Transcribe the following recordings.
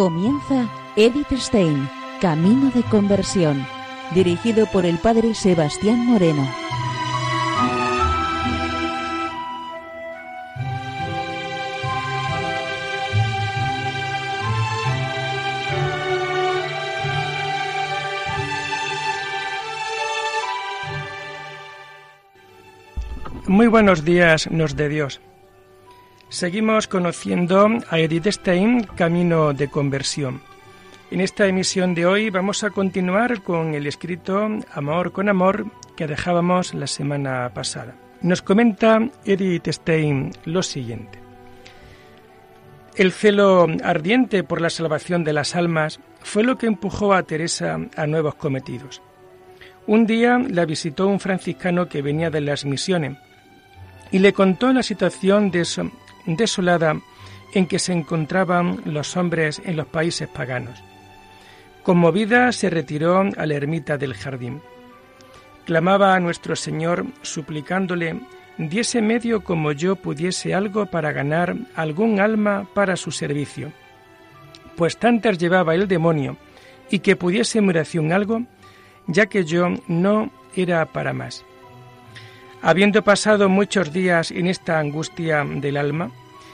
Comienza Edith Stein, Camino de Conversión, dirigido por el Padre Sebastián Moreno. Muy buenos días, nos de Dios. Seguimos conociendo a Edith Stein, Camino de Conversión. En esta emisión de hoy vamos a continuar con el escrito Amor con Amor que dejábamos la semana pasada. Nos comenta Edith Stein lo siguiente. El celo ardiente por la salvación de las almas fue lo que empujó a Teresa a nuevos cometidos. Un día la visitó un franciscano que venía de las misiones y le contó la situación de, desolada en que se encontraban los hombres en los países paganos. Conmovida se retiró a la ermita del jardín. Clamaba a nuestro Señor suplicándole diese medio como yo pudiese algo para ganar algún alma para su servicio, pues tantas llevaba el demonio y que pudiese mi oración algo, ya que yo no era para más. Habiendo pasado muchos días en esta angustia del alma,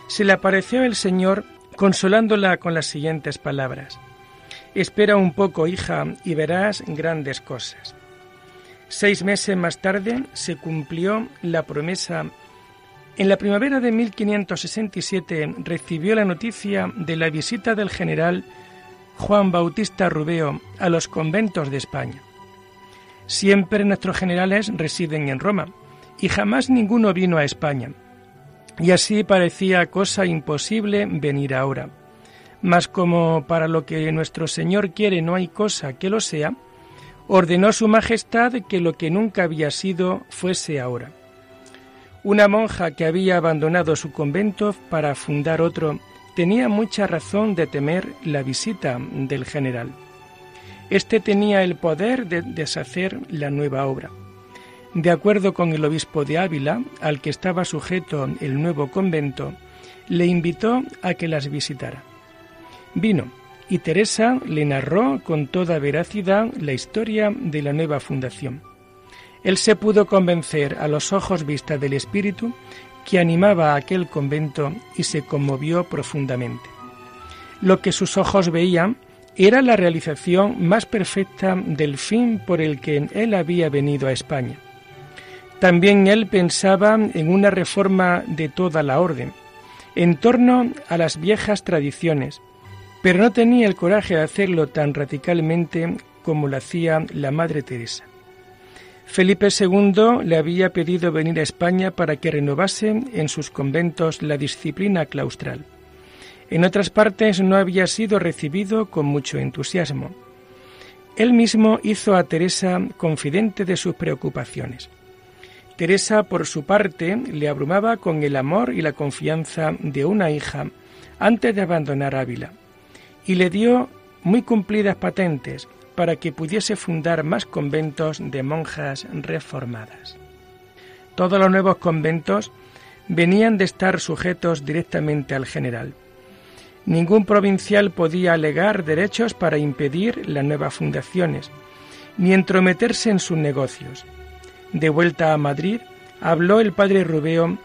se le apareció el Señor consolándola con las siguientes palabras. Espera un poco, hija, y verás grandes cosas. Seis meses más tarde se cumplió la promesa. En la primavera de 1567 recibió la noticia de la visita del general Juan Bautista Rubeo a los conventos de España. Siempre nuestros generales residen en Roma y jamás ninguno vino a España y así parecía cosa imposible venir ahora. Mas como para lo que nuestro Señor quiere no hay cosa que lo sea, ordenó su Majestad que lo que nunca había sido fuese ahora. Una monja que había abandonado su convento para fundar otro tenía mucha razón de temer la visita del general. Este tenía el poder de deshacer la nueva obra. De acuerdo con el obispo de Ávila, al que estaba sujeto el nuevo convento, le invitó a que las visitara. Vino y Teresa le narró con toda veracidad la historia de la nueva fundación. Él se pudo convencer a los ojos vista del Espíritu que animaba a aquel convento y se conmovió profundamente. Lo que sus ojos veían era la realización más perfecta del fin por el que él había venido a España también él pensaba en una reforma de toda la orden, en torno a las viejas tradiciones, pero no tenía el coraje de hacerlo tan radicalmente como lo hacía la Madre Teresa. Felipe II le había pedido venir a España para que renovase en sus conventos la disciplina claustral. En otras partes no había sido recibido con mucho entusiasmo. Él mismo hizo a Teresa confidente de sus preocupaciones. Teresa, por su parte, le abrumaba con el amor y la confianza de una hija antes de abandonar Ávila, y le dio muy cumplidas patentes para que pudiese fundar más conventos de monjas reformadas. Todos los nuevos conventos venían de estar sujetos directamente al general. Ningún provincial podía alegar derechos para impedir las nuevas fundaciones, ni entrometerse en sus negocios de vuelta a Madrid, habló el padre Rubeo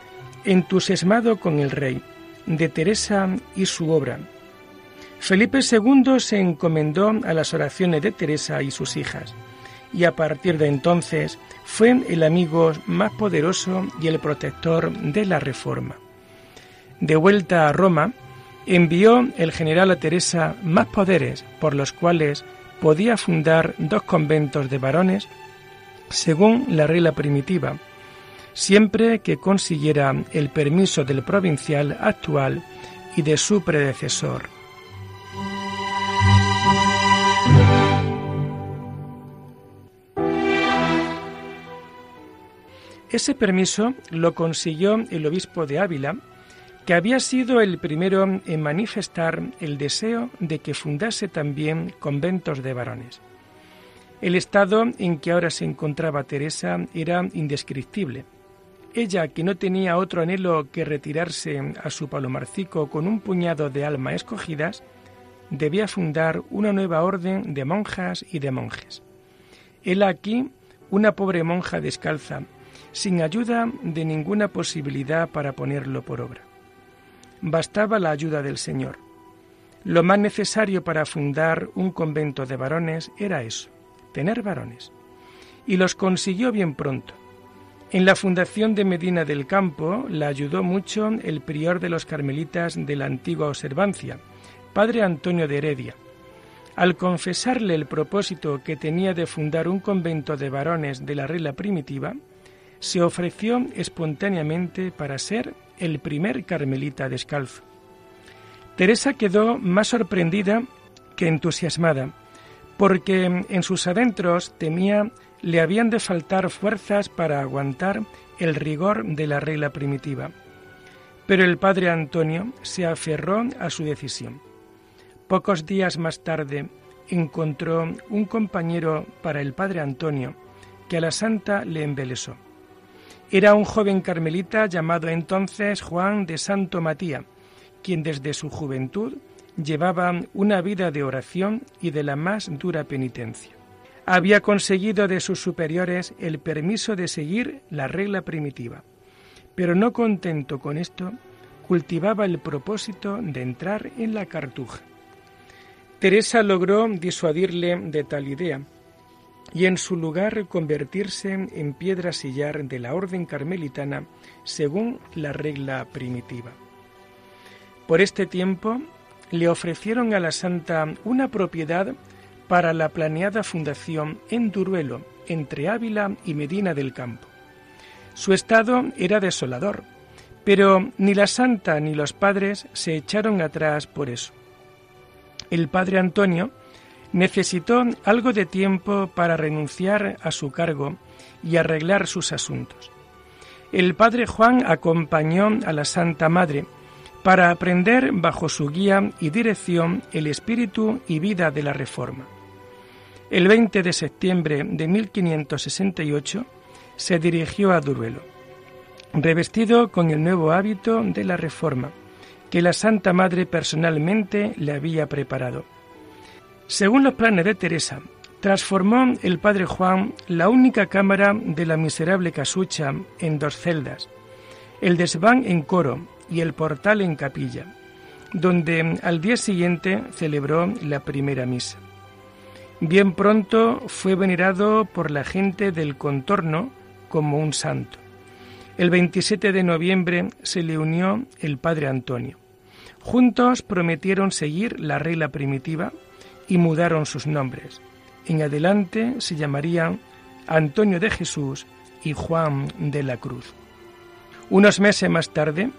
entusiasmado con el rey, de Teresa y su obra. Felipe II se encomendó a las oraciones de Teresa y sus hijas, y a partir de entonces fue el amigo más poderoso y el protector de la Reforma. De vuelta a Roma, envió el general a Teresa más poderes por los cuales podía fundar dos conventos de varones según la regla primitiva, siempre que consiguiera el permiso del provincial actual y de su predecesor. Ese permiso lo consiguió el obispo de Ávila, que había sido el primero en manifestar el deseo de que fundase también conventos de varones. El estado en que ahora se encontraba Teresa era indescriptible. Ella, que no tenía otro anhelo que retirarse a su palomarcico con un puñado de almas escogidas, debía fundar una nueva orden de monjas y de monjes. Él aquí una pobre monja descalza, sin ayuda de ninguna posibilidad para ponerlo por obra. Bastaba la ayuda del Señor. Lo más necesario para fundar un convento de varones era eso, tener varones. Y los consiguió bien pronto. En la fundación de Medina del Campo la ayudó mucho el prior de los carmelitas de la antigua observancia, padre Antonio de Heredia. Al confesarle el propósito que tenía de fundar un convento de varones de la regla primitiva, se ofreció espontáneamente para ser el primer carmelita descalzo. Teresa quedó más sorprendida que entusiasmada, porque en sus adentros temía le habían de faltar fuerzas para aguantar el rigor de la regla primitiva. Pero el padre Antonio se aferró a su decisión. Pocos días más tarde encontró un compañero para el padre Antonio que a la santa le embelesó. Era un joven carmelita llamado entonces Juan de Santo Matía, quien desde su juventud llevaba una vida de oración y de la más dura penitencia. Había conseguido de sus superiores el permiso de seguir la regla primitiva, pero no contento con esto, cultivaba el propósito de entrar en la cartuja. Teresa logró disuadirle de tal idea y en su lugar convertirse en piedra sillar de la orden carmelitana según la regla primitiva. Por este tiempo le ofrecieron a la santa una propiedad para la planeada fundación en Duruelo, entre Ávila y Medina del Campo. Su estado era desolador, pero ni la santa ni los padres se echaron atrás por eso. El padre Antonio necesitó algo de tiempo para renunciar a su cargo y arreglar sus asuntos. El padre Juan acompañó a la Santa Madre para aprender bajo su guía y dirección el espíritu y vida de la Reforma. El 20 de septiembre de 1568 se dirigió a Duruelo, revestido con el nuevo hábito de la Reforma, que la Santa Madre personalmente le había preparado. Según los planes de Teresa, transformó el padre Juan la única cámara de la miserable casucha en dos celdas, el desván en coro y el portal en capilla, donde al día siguiente celebró la primera misa. Bien pronto fue venerado por la gente del contorno como un santo. El 27 de noviembre se le unió el padre Antonio. Juntos prometieron seguir la regla primitiva y mudaron sus nombres. En adelante se llamarían Antonio de Jesús y Juan de la Cruz. Unos meses más tarde,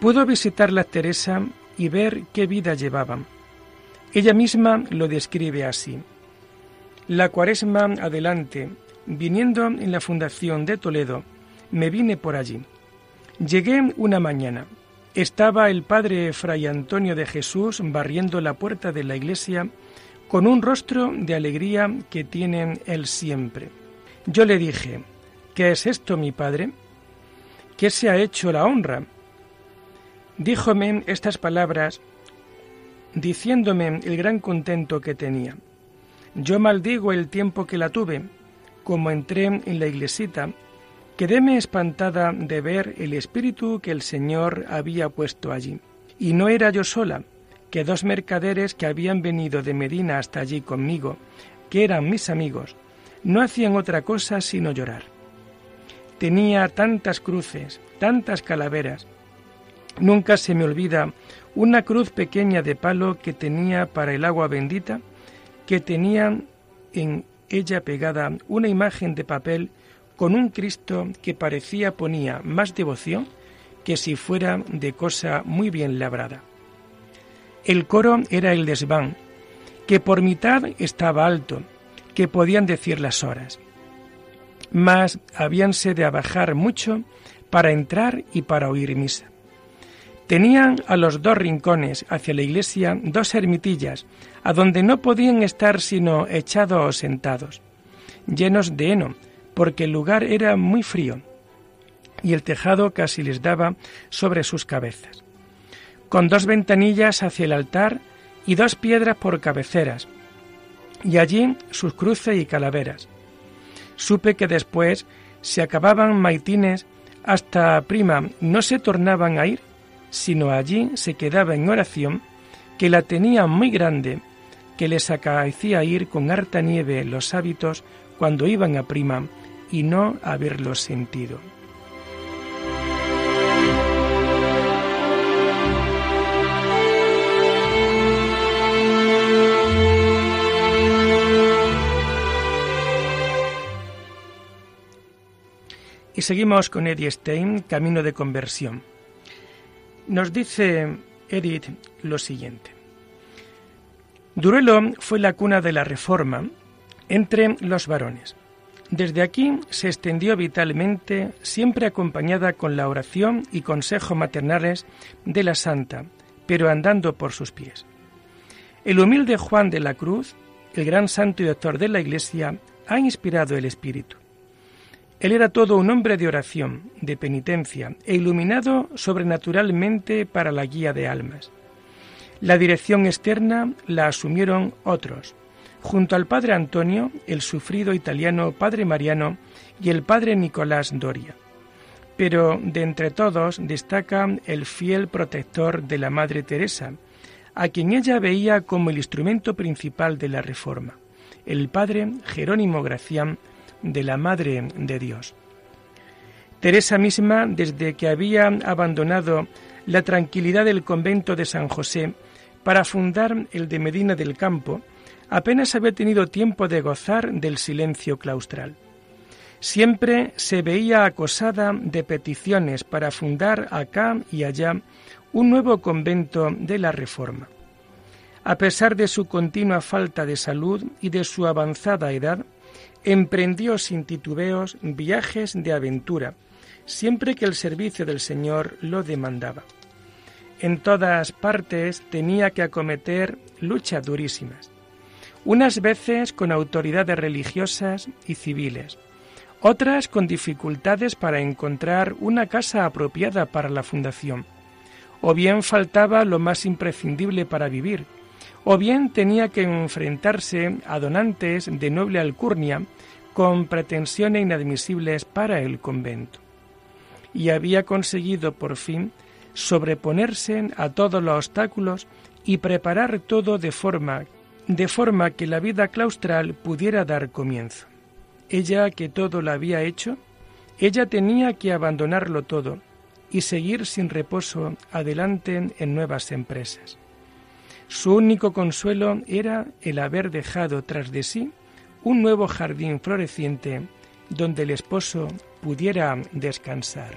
pudo visitar la Teresa y ver qué vida llevaban. Ella misma lo describe así. La cuaresma adelante, viniendo en la fundación de Toledo, me vine por allí. Llegué una mañana, estaba el padre Fray Antonio de Jesús barriendo la puerta de la iglesia con un rostro de alegría que tiene él siempre. Yo le dije, ¿qué es esto, mi padre? ¿Qué se ha hecho la honra? Díjome estas palabras diciéndome el gran contento que tenía. Yo maldigo el tiempo que la tuve, como entré en la iglesita Quedéme espantada de ver el espíritu que el Señor había puesto allí. Y no era yo sola, que dos mercaderes que habían venido de Medina hasta allí conmigo, que eran mis amigos, no hacían otra cosa sino llorar. Tenía tantas cruces, tantas calaveras. Nunca se me olvida una cruz pequeña de palo que tenía para el agua bendita, que tenía en ella pegada una imagen de papel con un Cristo que parecía ponía más devoción que si fuera de cosa muy bien labrada. El coro era el desván, que por mitad estaba alto, que podían decir las horas. Mas habíanse de abajar mucho para entrar y para oír misa. Tenían a los dos rincones hacia la iglesia dos ermitillas, a donde no podían estar sino echados o sentados, llenos de heno, porque el lugar era muy frío y el tejado casi les daba sobre sus cabezas. Con dos ventanillas hacia el altar y dos piedras por cabeceras, y allí sus cruces y calaveras. Supe que después se acababan maitines hasta prima no se tornaban a ir, sino allí se quedaba en oración, que la tenía muy grande, que les acaecía ir con harta nieve los hábitos cuando iban a prima y no haberlos sentido. Y seguimos con Edith Stein, Camino de Conversión. Nos dice Edith lo siguiente. Duruelo fue la cuna de la Reforma entre los varones. Desde aquí se extendió vitalmente, siempre acompañada con la oración y consejo maternales de la Santa, pero andando por sus pies. El humilde Juan de la Cruz, el gran santo y doctor de la Iglesia, ha inspirado el Espíritu. Él era todo un hombre de oración, de penitencia e iluminado sobrenaturalmente para la guía de almas. La dirección externa la asumieron otros, junto al padre Antonio, el sufrido italiano padre Mariano y el padre Nicolás Doria. Pero de entre todos destaca el fiel protector de la Madre Teresa, a quien ella veía como el instrumento principal de la reforma, el padre Jerónimo Gracián, de la Madre de Dios. Teresa misma, desde que había abandonado la tranquilidad del convento de San José para fundar el de Medina del Campo, apenas había tenido tiempo de gozar del silencio claustral. Siempre se veía acosada de peticiones para fundar acá y allá un nuevo convento de la Reforma. A pesar de su continua falta de salud y de su avanzada edad, emprendió sin titubeos viajes de aventura, siempre que el servicio del Señor lo demandaba. En todas partes tenía que acometer luchas durísimas, unas veces con autoridades religiosas y civiles, otras con dificultades para encontrar una casa apropiada para la fundación, o bien faltaba lo más imprescindible para vivir, o bien tenía que enfrentarse a donantes de noble alcurnia con pretensiones inadmisibles para el convento. Y había conseguido por fin sobreponerse a todos los obstáculos y preparar todo de forma de forma que la vida claustral pudiera dar comienzo. Ella que todo lo había hecho, ella tenía que abandonarlo todo y seguir sin reposo adelante en nuevas empresas. Su único consuelo era el haber dejado tras de sí un nuevo jardín floreciente donde el esposo pudiera descansar.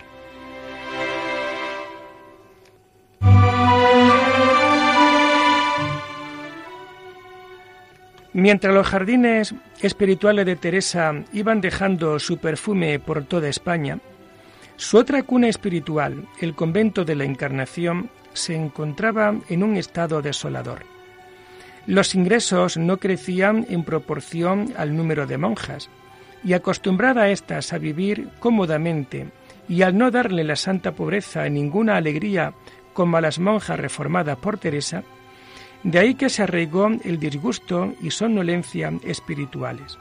Mientras los jardines espirituales de Teresa iban dejando su perfume por toda España, su otra cuna espiritual, el convento de la Encarnación, se encontraba en un estado desolador. Los ingresos no crecían en proporción al número de monjas, y acostumbrada éstas a vivir cómodamente y al no darle la santa pobreza ninguna alegría como a las monjas reformadas por Teresa, de ahí que se arraigó el disgusto y somnolencia espirituales.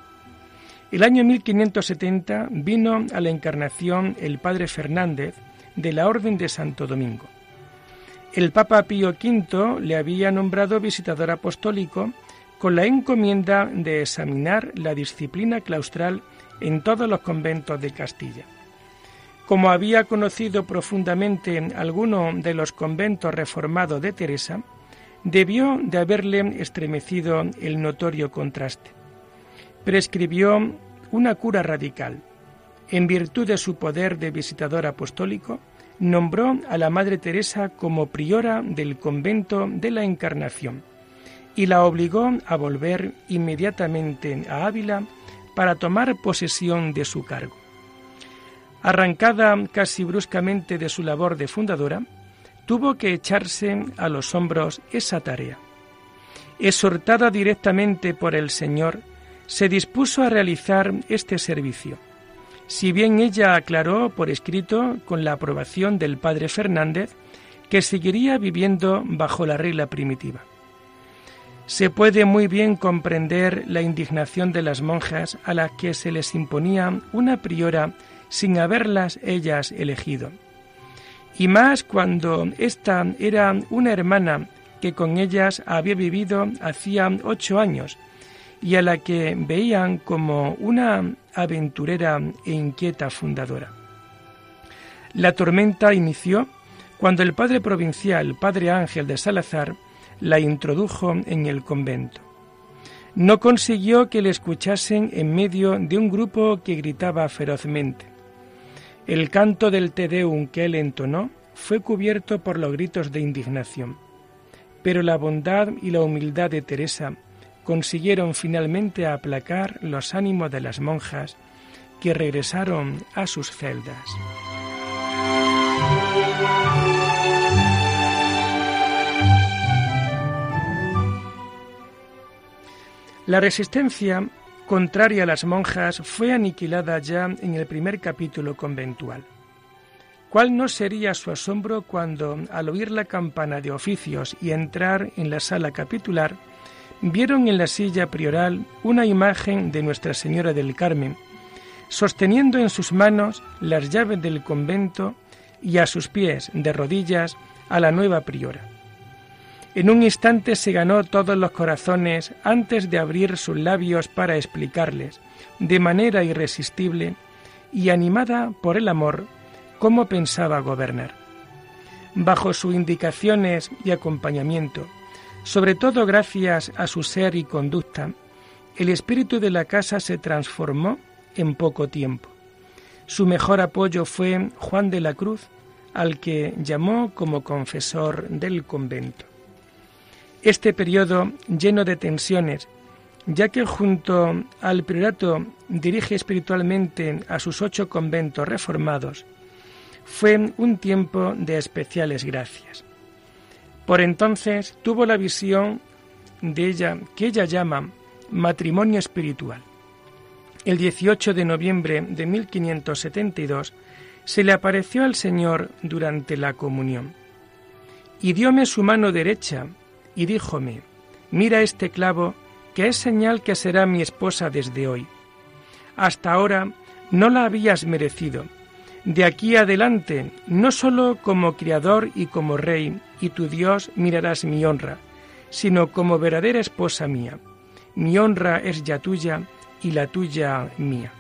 El año 1570 vino a la encarnación el padre Fernández de la Orden de Santo Domingo. El Papa Pío V le había nombrado visitador apostólico con la encomienda de examinar la disciplina claustral en todos los conventos de Castilla. Como había conocido profundamente alguno de los conventos reformados de Teresa, debió de haberle estremecido el notorio contraste. Prescribió una cura radical. En virtud de su poder de visitador apostólico, nombró a la Madre Teresa como priora del convento de la Encarnación y la obligó a volver inmediatamente a Ávila para tomar posesión de su cargo. Arrancada casi bruscamente de su labor de fundadora, tuvo que echarse a los hombros esa tarea. Exhortada directamente por el Señor, se dispuso a realizar este servicio si bien ella aclaró por escrito, con la aprobación del padre Fernández, que seguiría viviendo bajo la regla primitiva. se puede muy bien comprender la indignación de las monjas a las que se les imponía una priora sin haberlas ellas elegido. Y más cuando ésta era una hermana que con ellas había vivido hacía ocho años y a la que veían como una aventurera e inquieta fundadora. La tormenta inició cuando el padre provincial, padre Ángel de Salazar, la introdujo en el convento. No consiguió que le escuchasen en medio de un grupo que gritaba ferozmente. El canto del Te Deum que él entonó fue cubierto por los gritos de indignación, pero la bondad y la humildad de Teresa consiguieron finalmente aplacar los ánimos de las monjas que regresaron a sus celdas. La resistencia contraria a las monjas fue aniquilada ya en el primer capítulo conventual. ¿Cuál no sería su asombro cuando, al oír la campana de oficios y entrar en la sala capitular, vieron en la silla prioral una imagen de Nuestra Señora del Carmen, sosteniendo en sus manos las llaves del convento y a sus pies, de rodillas, a la nueva priora. En un instante se ganó todos los corazones antes de abrir sus labios para explicarles, de manera irresistible y animada por el amor, cómo pensaba gobernar. Bajo sus indicaciones y acompañamiento, sobre todo gracias a su ser y conducta, el espíritu de la casa se transformó en poco tiempo. Su mejor apoyo fue Juan de la Cruz, al que llamó como confesor del convento. Este periodo lleno de tensiones, ya que junto al priorato dirige espiritualmente a sus ocho conventos reformados, fue un tiempo de especiales gracias. Por entonces tuvo la visión de ella que ella llama matrimonio espiritual. El 18 de noviembre de 1572 se le apareció al Señor durante la comunión y dióme su mano derecha y díjome, mira este clavo, que es señal que será mi esposa desde hoy. Hasta ahora no la habías merecido. De aquí adelante, no sólo como criador y como rey y tu Dios mirarás mi honra, sino como verdadera esposa mía. Mi honra es ya tuya y la tuya mía.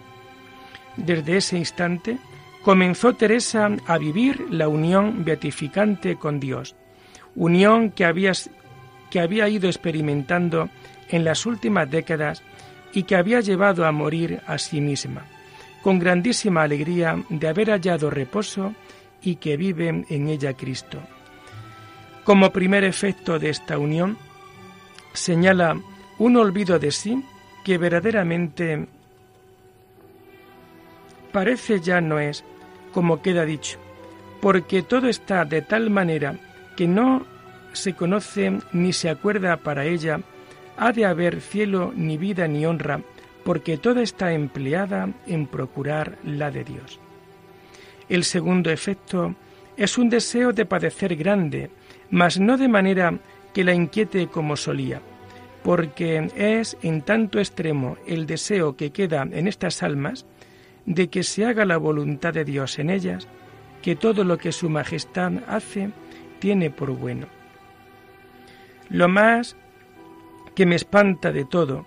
Desde ese instante comenzó Teresa a vivir la unión beatificante con Dios, unión que había que había ido experimentando en las últimas décadas y que había llevado a morir a sí misma, con grandísima alegría de haber hallado reposo y que vive en ella Cristo. Como primer efecto de esta unión, señala un olvido de sí que verdaderamente parece ya no es como queda dicho, porque todo está de tal manera que no se conoce ni se acuerda para ella, ha de haber cielo ni vida ni honra, porque toda está empleada en procurar la de Dios. El segundo efecto es un deseo de padecer grande, mas no de manera que la inquiete como solía, porque es en tanto extremo el deseo que queda en estas almas de que se haga la voluntad de Dios en ellas, que todo lo que Su Majestad hace tiene por bueno. Lo más que me espanta de todo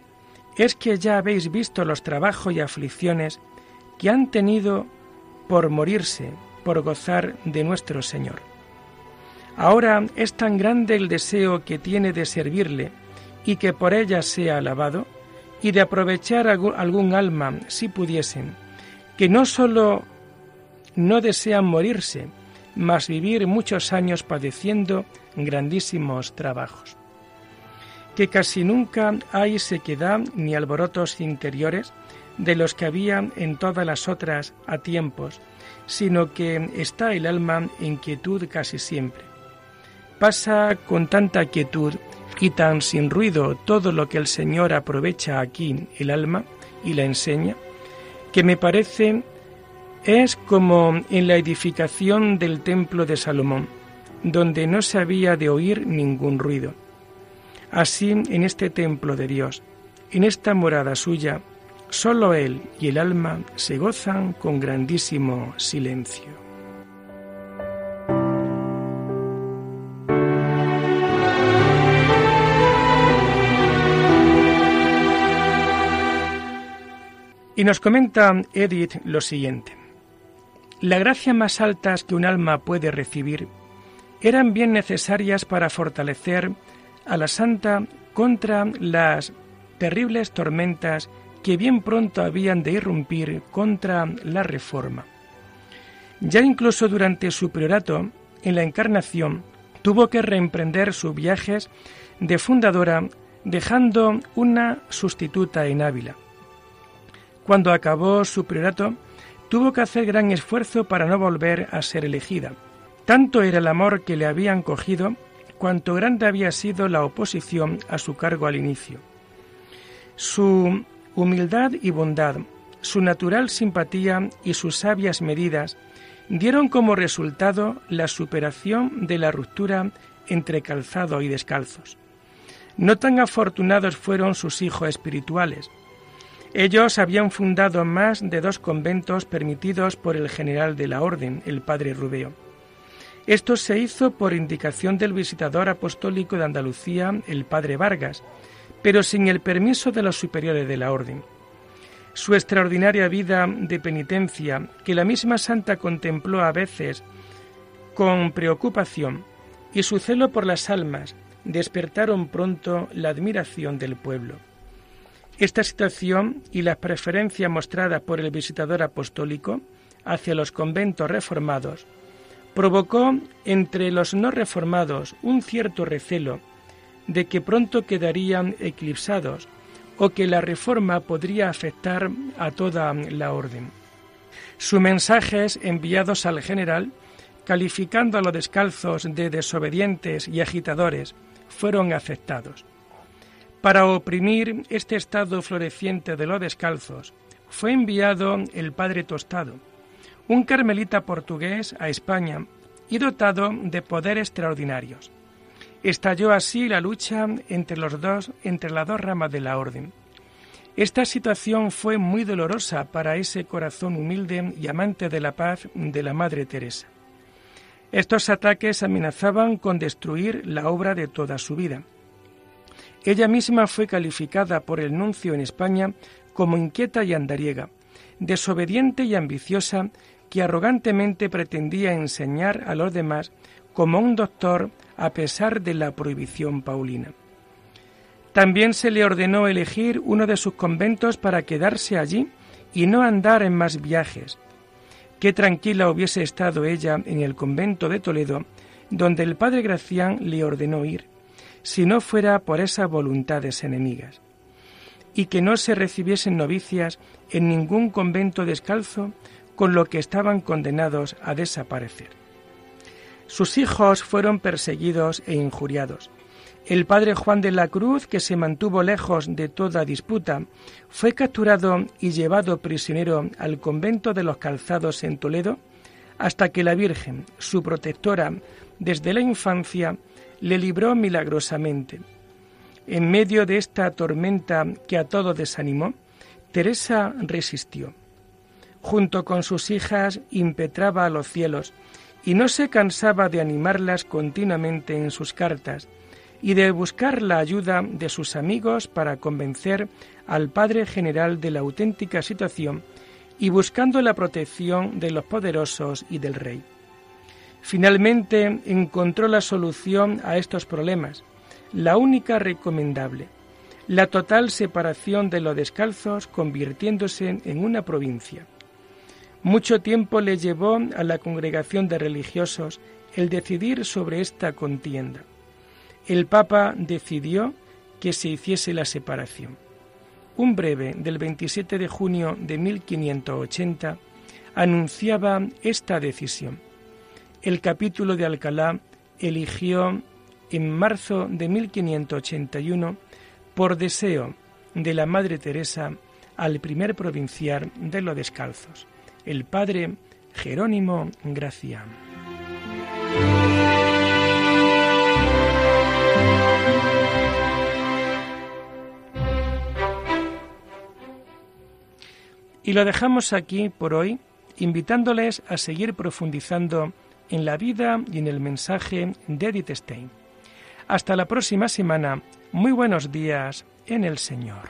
es que ya habéis visto los trabajos y aflicciones que han tenido por morirse, por gozar de nuestro Señor. Ahora es tan grande el deseo que tiene de servirle y que por ella sea alabado, y de aprovechar algún alma si pudiesen, que no sólo no desean morirse, mas vivir muchos años padeciendo grandísimos trabajos. Que casi nunca hay sequedad ni alborotos interiores de los que había en todas las otras a tiempos, sino que está el alma en quietud casi siempre. Pasa con tanta quietud y tan sin ruido todo lo que el Señor aprovecha aquí el alma y la enseña, que me parece es como en la edificación del templo de Salomón, donde no se había de oír ningún ruido. Así en este templo de Dios, en esta morada suya, solo Él y el alma se gozan con grandísimo silencio. Y nos comenta Edith lo siguiente. La gracia más altas que un alma puede recibir eran bien necesarias para fortalecer a la santa contra las terribles tormentas que bien pronto habían de irrumpir contra la reforma. Ya incluso durante su priorato, en la Encarnación, tuvo que reemprender sus viajes de fundadora, dejando una sustituta en Ávila. Cuando acabó su priorato, tuvo que hacer gran esfuerzo para no volver a ser elegida. Tanto era el amor que le habían cogido cuanto grande había sido la oposición a su cargo al inicio. Su humildad y bondad, su natural simpatía y sus sabias medidas dieron como resultado la superación de la ruptura entre calzado y descalzos. No tan afortunados fueron sus hijos espirituales. Ellos habían fundado más de dos conventos permitidos por el general de la orden, el padre Rubeo. Esto se hizo por indicación del visitador apostólico de Andalucía, el padre Vargas, pero sin el permiso de los superiores de la orden. Su extraordinaria vida de penitencia, que la misma santa contempló a veces con preocupación, y su celo por las almas, despertaron pronto la admiración del pueblo. Esta situación y la preferencia mostrada por el visitador apostólico hacia los conventos reformados provocó entre los no reformados un cierto recelo de que pronto quedarían eclipsados o que la reforma podría afectar a toda la orden. Sus mensajes enviados al general, calificando a los descalzos de desobedientes y agitadores, fueron aceptados. Para oprimir este estado floreciente de los descalzos, fue enviado el padre Tostado, un carmelita portugués a España y dotado de poderes extraordinarios. Estalló así la lucha entre los dos, entre las dos ramas de la orden. Esta situación fue muy dolorosa para ese corazón humilde y amante de la paz de la Madre Teresa. Estos ataques amenazaban con destruir la obra de toda su vida. Ella misma fue calificada por el nuncio en España como inquieta y andariega, desobediente y ambiciosa que arrogantemente pretendía enseñar a los demás como un doctor a pesar de la prohibición paulina. También se le ordenó elegir uno de sus conventos para quedarse allí y no andar en más viajes. Qué tranquila hubiese estado ella en el convento de Toledo, donde el padre Gracián le ordenó ir, si no fuera por esas voluntades enemigas, y que no se recibiesen novicias en ningún convento descalzo, con lo que estaban condenados a desaparecer. Sus hijos fueron perseguidos e injuriados. El padre Juan de la Cruz, que se mantuvo lejos de toda disputa, fue capturado y llevado prisionero al convento de los Calzados en Toledo, hasta que la Virgen, su protectora desde la infancia, le libró milagrosamente. En medio de esta tormenta que a todos desanimó, Teresa resistió junto con sus hijas impetraba a los cielos, y no se cansaba de animarlas continuamente en sus cartas, y de buscar la ayuda de sus amigos para convencer al Padre General de la auténtica situación y buscando la protección de los poderosos y del Rey. Finalmente encontró la solución a estos problemas, la única recomendable, la total separación de los descalzos convirtiéndose en una provincia. Mucho tiempo le llevó a la congregación de religiosos el decidir sobre esta contienda. El Papa decidió que se hiciese la separación. Un breve del 27 de junio de 1580 anunciaba esta decisión. El capítulo de Alcalá eligió en marzo de 1581, por deseo de la Madre Teresa, al primer provincial de los descalzos, el padre Jerónimo Gracia. Y lo dejamos aquí por hoy, invitándoles a seguir profundizando en la vida y en el mensaje de Edith Stein. Hasta la próxima semana. Muy buenos días en el Señor.